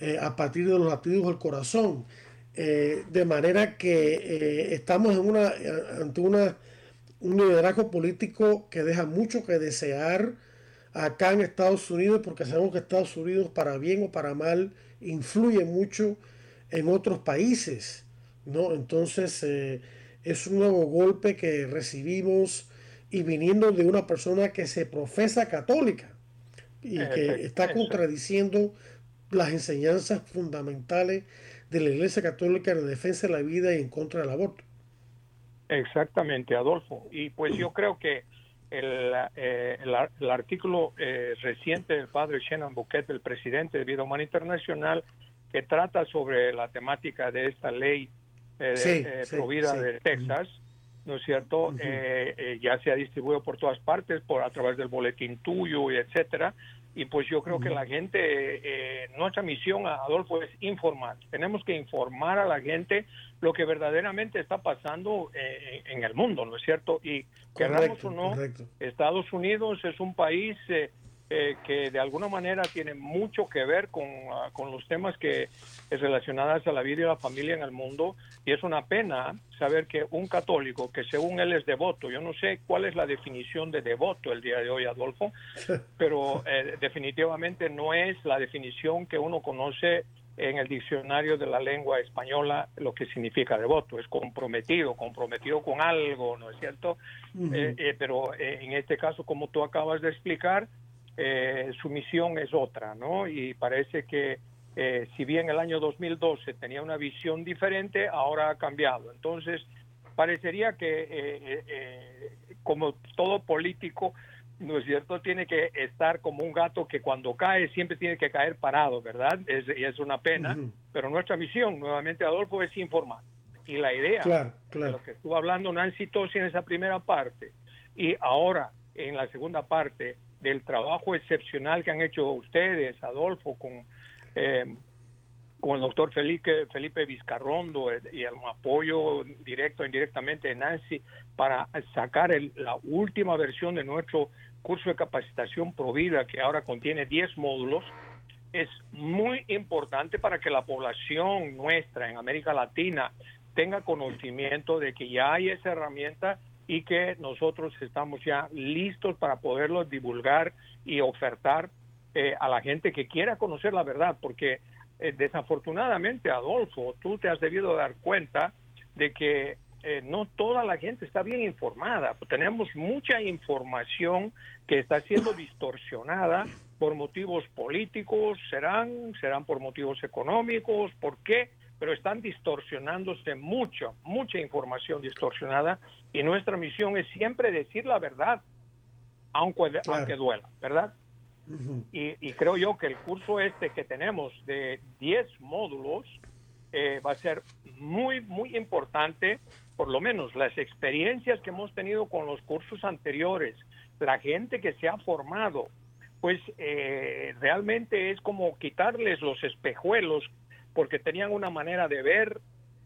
eh, a partir de los latidos del corazón. Eh, de manera que eh, estamos ante una, un liderazgo político que deja mucho que desear acá en Estados Unidos, porque sabemos que Estados Unidos, para bien o para mal, influye mucho en otros países, ¿no? Entonces eh, es un nuevo golpe que recibimos y viniendo de una persona que se profesa católica y que está contradiciendo las enseñanzas fundamentales de la Iglesia Católica en defensa de la vida y en contra del aborto. Exactamente, Adolfo. Y pues yo creo que el, eh, el, artículo eh, reciente del padre Shannon Bouquet, el presidente de Vida Humana Internacional, que trata sobre la temática de esta ley eh, eh provida de Texas, ¿no es cierto? ya se ha distribuido por todas partes, por a través del boletín tuyo y etcétera y pues yo creo que la gente, eh, nuestra misión, Adolfo, es informar. Tenemos que informar a la gente lo que verdaderamente está pasando eh, en el mundo, ¿no es cierto? Y queramos o no, Estados Unidos es un país eh, eh, que de alguna manera tiene mucho que ver con, ah, con los temas que es relacionados a la vida y la familia en el mundo y es una pena saber que un católico que según él es devoto, yo no sé cuál es la definición de devoto el día de hoy, Adolfo, pero eh, definitivamente no es la definición que uno conoce en el diccionario de la lengua española lo que significa devoto, es comprometido, comprometido con algo, ¿no es cierto? Eh, pero en este caso, como tú acabas de explicar, eh, su misión es otra, ¿no? Y parece que eh, si bien el año 2012 tenía una visión diferente, ahora ha cambiado. Entonces, parecería que eh, como todo político, ¿no es cierto? Tiene que estar como un gato que cuando cae siempre tiene que caer parado, ¿verdad? Es, y es una pena, pero nuestra misión, nuevamente, Adolfo, es informar. Y la idea, claro, claro. de lo que estuvo hablando Nancy Tosi en esa primera parte, y ahora en la segunda parte, del trabajo excepcional que han hecho ustedes, Adolfo, con, eh, con el doctor Felipe, Felipe Vizcarrondo eh, y el apoyo directo e indirectamente de Nancy para sacar la última versión de nuestro curso de capacitación Provida, que ahora contiene 10 módulos, es muy importante para que la población nuestra en América Latina tenga conocimiento de que ya hay esa herramienta y que nosotros estamos ya listos para poderlo divulgar y ofertar eh, a la gente que quiera conocer la verdad, porque eh, desafortunadamente, Adolfo, tú te has debido dar cuenta de que eh, no toda la gente está bien informada. Tenemos mucha información que está siendo distorsionada por motivos políticos, serán, serán por motivos económicos, ¿por qué? pero están distorsionándose mucho, mucha información distorsionada y nuestra misión es siempre decir la verdad, aunque, aunque duela, ¿verdad? y, creo yo que el curso este que tenemos de 10 módulos eh, va a ser muy, muy importante, por lo menos las experiencias que hemos tenido con los cursos anteriores, la gente que se ha formado, pues eh, realmente es como quitarles los espejuelos porque tenían una manera de ver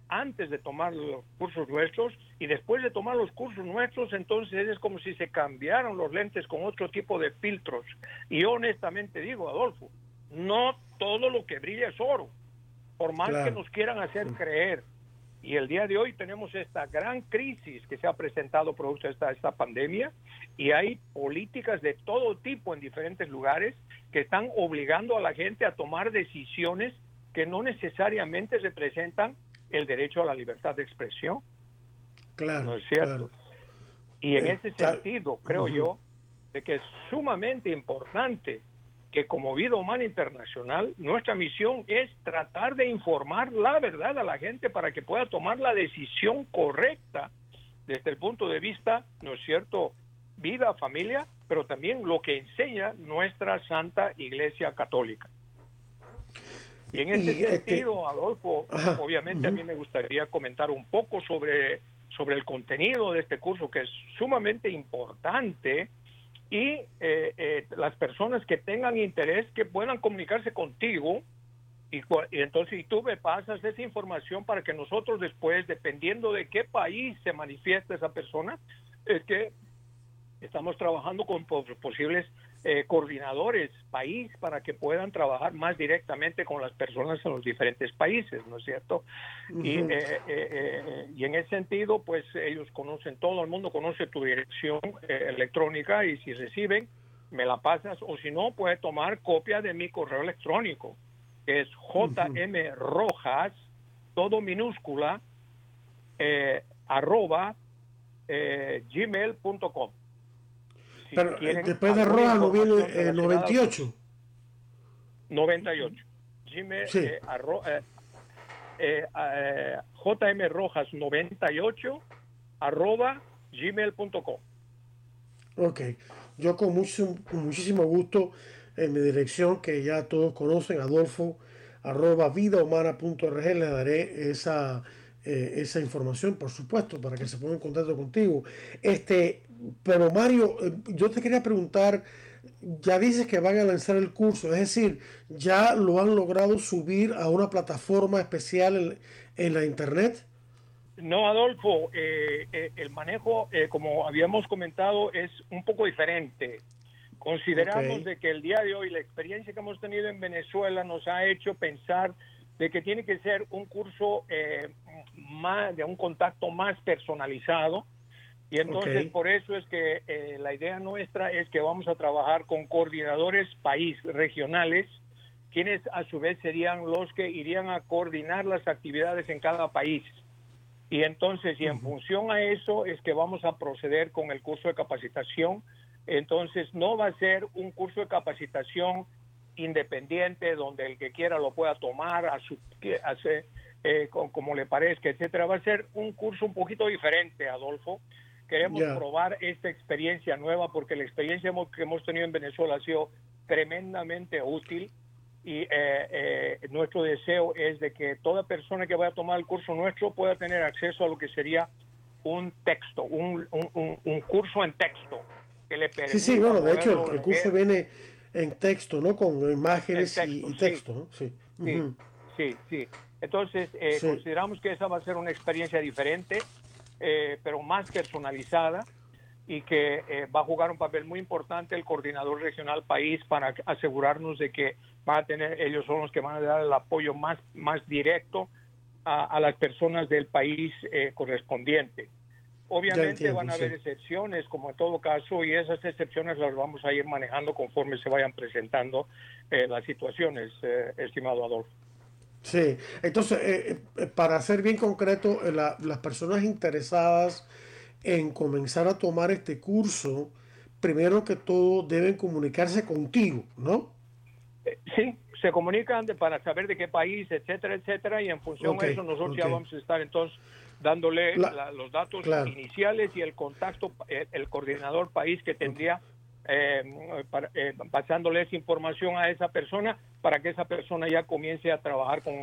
antes de tomar los cursos nuestros y después de tomar los cursos nuestros, entonces es como si se cambiaran los lentes con otro tipo de filtros. Y honestamente digo, Adolfo, no todo lo que brilla es oro, por más que nos quieran hacer creer. Y el día de hoy tenemos esta gran crisis que se ha presentado producto de esta, esta pandemia y hay políticas de todo tipo en diferentes lugares que están obligando a la gente a tomar decisiones que no necesariamente representan el derecho a la libertad de expresión. Claro. ¿No es cierto? Y en eh, ese sentido, creo yo, de que es sumamente importante que como vida humana internacional, nuestra misión es tratar de informar la verdad a la gente para que pueda tomar la decisión correcta desde el punto de vista, ¿no es cierto?, vida, familia, pero también lo que enseña nuestra Santa Iglesia Católica. Y en ese sentido, Adolfo, obviamente a mí me gustaría comentar un poco sobre, sobre el contenido de este curso, que es sumamente importante, y eh, eh, las personas que tengan interés que puedan comunicarse contigo, y, y, entonces y tú me pasas esa información para que nosotros después, dependiendo de qué país se manifiesta esa persona, es que estamos trabajando con posibles eh, coordinadores país para que puedan trabajar más directamente con las personas en los diferentes países, ¿no es cierto? y, eh, eh, y, en ese sentido, pues ellos conocen, todo el mundo conoce tu dirección electrónica y si reciben, me la pasas o si no, puede tomar copia de mi correo electrónico, que es jmrojas, todo minúscula, arroba gmail.com. Pero eh, después de Roja no viene eh, 98. 98. Gmail, sí. eh, eh, eh jmrojas98 arroba gmail.com. Ok, yo con, mucho, muchísimo gusto en mi dirección que ya todos conocen, adolfo arroba vidahumana.org, le daré esa, eh, esa información, por supuesto, para que se ponga en contacto contigo. Este, pero Mario, eh, yo te quería preguntar, ya dices que van a lanzar el curso, es decir, ya lo han logrado subir a una plataforma especial en, la internet. No, Adolfo, eh, eh, el manejo, eh, como habíamos comentado, es un poco diferente. Consideramos de que el día de hoy la experiencia que hemos tenido en Venezuela nos ha hecho pensar de que tiene que ser un curso más de un contacto más personalizado, y entonces por eso es que eh, la idea nuestra es que vamos a trabajar con coordinadores país regionales, quienes a su vez serían los que irían a coordinar las actividades en cada país. Y entonces, y en función a eso es que vamos a proceder con el curso de capacitación. Entonces, no va a ser un curso de capacitación independiente donde el que quiera lo pueda tomar a su, eh, como le parezca, etcétera. Va a ser un curso un poquito diferente, Adolfo, Queremos probar esta experiencia nueva porque la experiencia que hemos tenido en Venezuela ha sido tremendamente útil y eh, eh, nuestro deseo es de que toda persona que vaya a tomar el curso nuestro pueda tener acceso a lo que sería un texto, un, un, curso en texto que le Sí, sí, bueno, de hecho el, curso viene en texto, ¿no? Con imágenes y, texto, ¿no? Sí. Sí, sí, Entonces, eh, consideramos que esa va a ser una experiencia diferente eh, pero más personalizada y que eh, va a jugar un papel muy importante el coordinador regional país para asegurarnos de que van a tener, ellos son los que van a dar el apoyo más, más directo a, las personas del país eh, correspondiente. Obviamente van a haber excepciones, como en todo caso, y esas excepciones las vamos a ir manejando conforme se vayan presentando las situaciones, estimado Adolfo. Sí, entonces, eh, eh, para ser bien concreto, eh, las personas interesadas en comenzar a tomar este curso, primero que todo deben comunicarse contigo, ¿no? Sí, se comunican para saber de qué país, etcétera, etcétera, y en función de eso nosotros ya vamos a estar entonces dándole los datos iniciales y el contacto, el, coordinador país que tendría eh, eh, pasándole esa información a esa persona para que esa persona ya comience a trabajar con,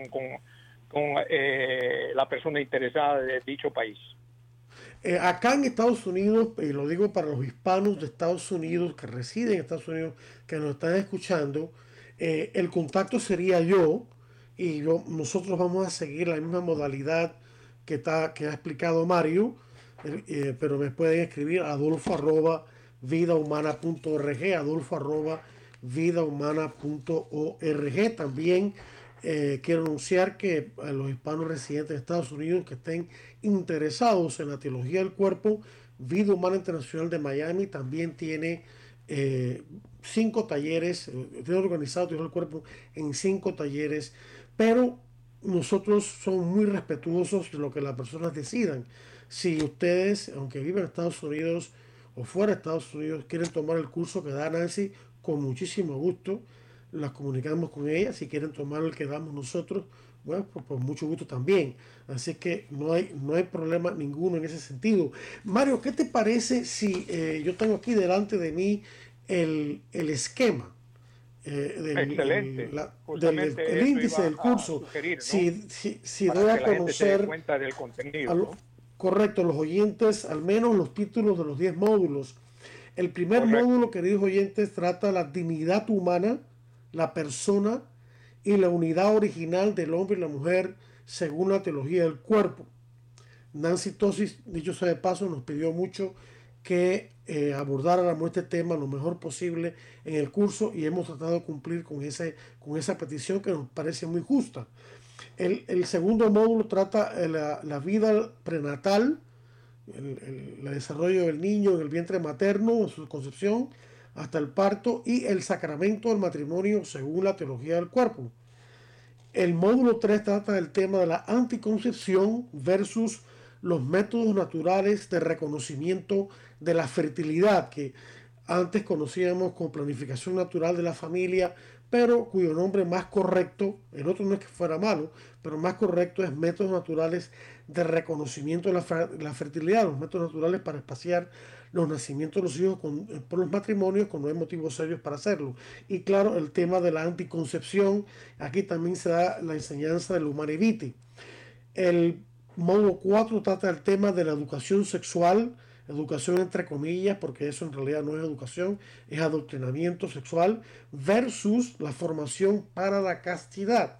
eh, la persona interesada de dicho país. Eh, acá en Estados Unidos, y lo digo para los hispanos de Estados Unidos que residen en Estados Unidos, que nos están escuchando, el contacto sería yo y yo, nosotros vamos a seguir la misma modalidad que, está, que ha explicado Mario, pero me pueden escribir a adolfo arroba vidahumana.org, adolfo arroba vidahumana.org. También eh, quiero anunciar que a los hispanos residentes de Estados Unidos que estén interesados en la teología del cuerpo, Vida Humana Internacional de Miami también tiene eh, cinco talleres, eh, tiene organizado teología del cuerpo en cinco talleres, pero nosotros somos muy respetuosos de lo que las personas decidan. Si ustedes, aunque viven en Estados Unidos, o fuera de Estados Unidos quieren tomar el curso que da Nancy, con muchísimo gusto las comunicamos con ella. Si quieren tomar el que damos nosotros, bueno, pues por mucho gusto también. Así que no hay, no hay problema ninguno en ese sentido. Mario, ¿qué te parece si eh, yo tengo aquí delante de mí el, esquema? Eh, del, Excelente. El, índice del curso. Si, si, doy a conocer cuenta del contenido correcto, los oyentes, al menos los títulos de los 10 módulos. El primer módulo, queridos oyentes, trata la dignidad humana, la persona y la unidad original del hombre y la mujer según la teología del cuerpo. Nancy Tosis, dicho sea de paso, nos pidió mucho que eh, abordáramos este tema lo mejor posible en el curso y hemos tratado de cumplir con, ese, con esa petición que nos parece muy justa. El, segundo módulo trata eh, la, vida prenatal, el, desarrollo del niño en el vientre materno, su concepción, hasta el parto y el sacramento del matrimonio según la teología del cuerpo. El módulo 3 trata del tema de la anticoncepción versus los métodos naturales de reconocimiento de la fertilidad que antes conocíamos con planificación natural de la familia, pero cuyo nombre más correcto, el otro no es que fuera malo, pero más correcto es métodos naturales de reconocimiento de la, fertilidad, los métodos naturales para espaciar los nacimientos de los hijos eh, por los matrimonios con no hay motivos serios para hacerlo. Y claro, el tema de la anticoncepción, aquí también se da la enseñanza del humaniviti. El módulo 4 trata el tema de la educación sexual, educación entre comillas, porque eso en realidad no es educación, es adoctrinamiento sexual, versus la formación para la castidad,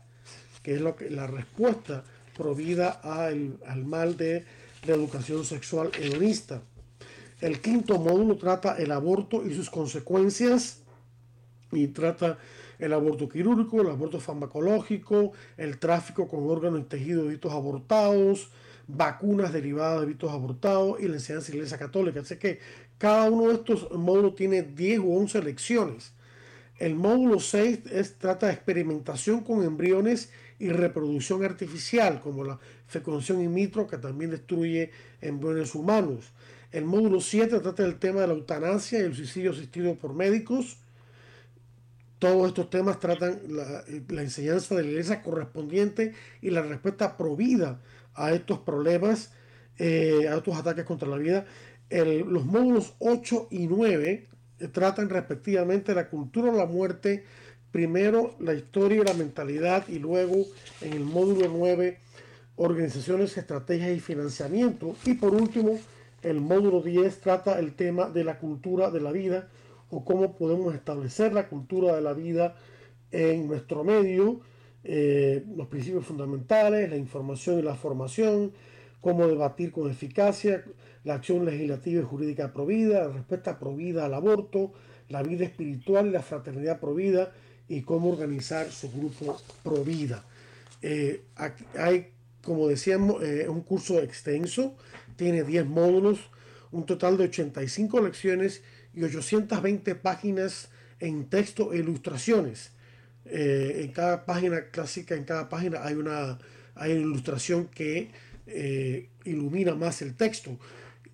que es lo que, la respuesta provida al, al mal de la educación sexual hedonista. El quinto módulo trata el aborto y sus consecuencias y trata el aborto quirúrgico, el aborto farmacológico, el tráfico con órganos y tejidos de abortados, vacunas derivadas de vitos abortados y la enseñanza de la Iglesia Católica. Así que cada uno de estos módulos tiene 10 u 11 lecciones. El módulo 6 es, trata de experimentación con embriones y reproducción artificial, como la fecundación in vitro, que también destruye embriones humanos. El módulo 7 trata del tema de la eutanasia y el suicidio asistido por médicos. Todos estos temas tratan la, la enseñanza de la iglesia correspondiente y la respuesta provida a estos problemas, eh, a estos ataques contra la vida. los módulos 8 y 9 eh, tratan respectivamente la cultura de la muerte, primero la historia y la mentalidad y luego en el módulo 9 organizaciones, estrategias y financiamiento. Y por último, el módulo 10 trata el tema de la cultura de la vida o cómo podemos establecer la cultura de la vida en nuestro medio eh, los principios fundamentales, la información y la formación, cómo debatir con eficacia, la acción legislativa y jurídica provida, la respuesta provida al aborto, la vida espiritual y la fraternidad provida y cómo organizar su grupo provida. Eh, hay, como decíamos, eh, un curso extenso, tiene 10 módulos, un total de 85 lecciones y 820 páginas en texto e ilustraciones. Eh, en cada página clásica, en cada página hay una, hay una ilustración que eh, ilumina más el texto.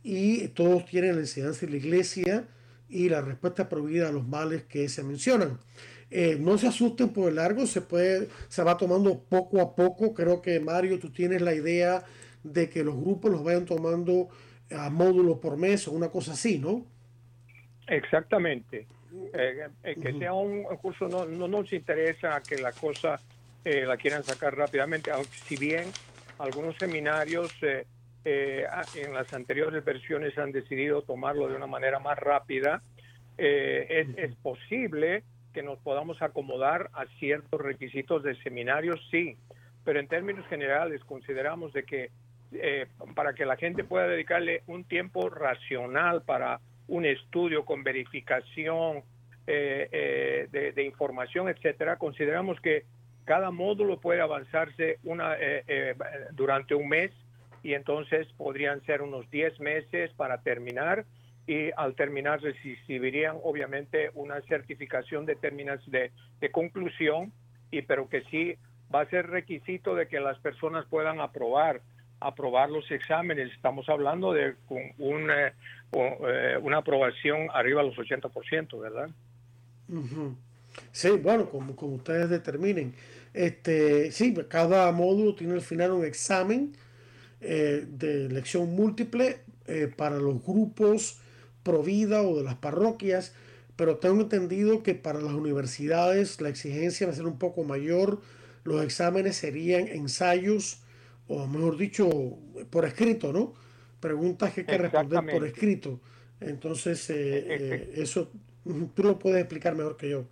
Y todos tienen la enseñanza de la iglesia y la respuesta prohibida a los males que se mencionan. Eh, no se asusten por el largo, se, puede, se va tomando poco a poco. Creo que Mario, tú tienes la idea de que los grupos los vayan tomando a módulos por mes o una cosa así, ¿no? Exactamente. Eh, eh, que sea un, curso, no, no, nos interesa que la cosa eh, la quieran sacar rápidamente, aunque si bien algunos seminarios en las anteriores versiones han decidido tomarlo de una manera más rápida, es, es, posible que nos podamos acomodar a ciertos requisitos de seminarios, sí, pero en términos generales consideramos de que para que la gente pueda dedicarle un tiempo racional para un estudio con verificación eh, eh, de, información, etcétera, consideramos que cada módulo puede avanzarse una, eh, durante un mes y entonces podrían ser unos 10 meses para terminar y al terminar recibirían obviamente una certificación de de, de, conclusión y pero que sí va a ser requisito de que las personas puedan aprobar aprobar los exámenes. Estamos hablando de una, eh, una aprobación arriba de los 80%, ¿verdad? Sí, bueno, como, como ustedes determinen. Este, sí, cada módulo tiene al final un examen eh, de elección múltiple eh, para los grupos pro vida o de las parroquias, pero tengo entendido que para las universidades la exigencia va a ser un poco mayor. Los exámenes serían ensayos o mejor dicho, por escrito, ¿no? Preguntas que hay que responder por escrito. Entonces, eh, eh, eso tú lo puedes explicar mejor que yo.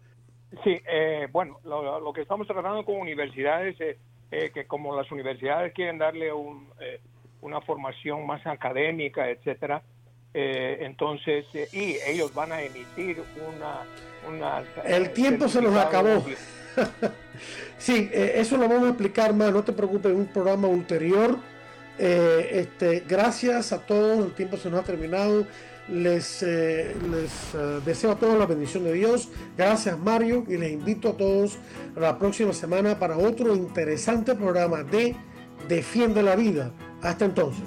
Sí, eh, bueno, lo, que estamos tratando con universidades es que como las universidades quieren darle un, una formación más académica, etcétera, entonces, y ellos van a emitir una... una El tiempo se nos acabó. sí, eh, eso lo vamos a explicar más, no te preocupes, en un programa ulterior. Eh, este, gracias a todos, el tiempo se nos ha terminado. Les, eh, les deseo a todos la bendición de Dios. Gracias Mario y les invito a todos a la próxima semana para otro interesante programa de Defiende la Vida. Hasta entonces.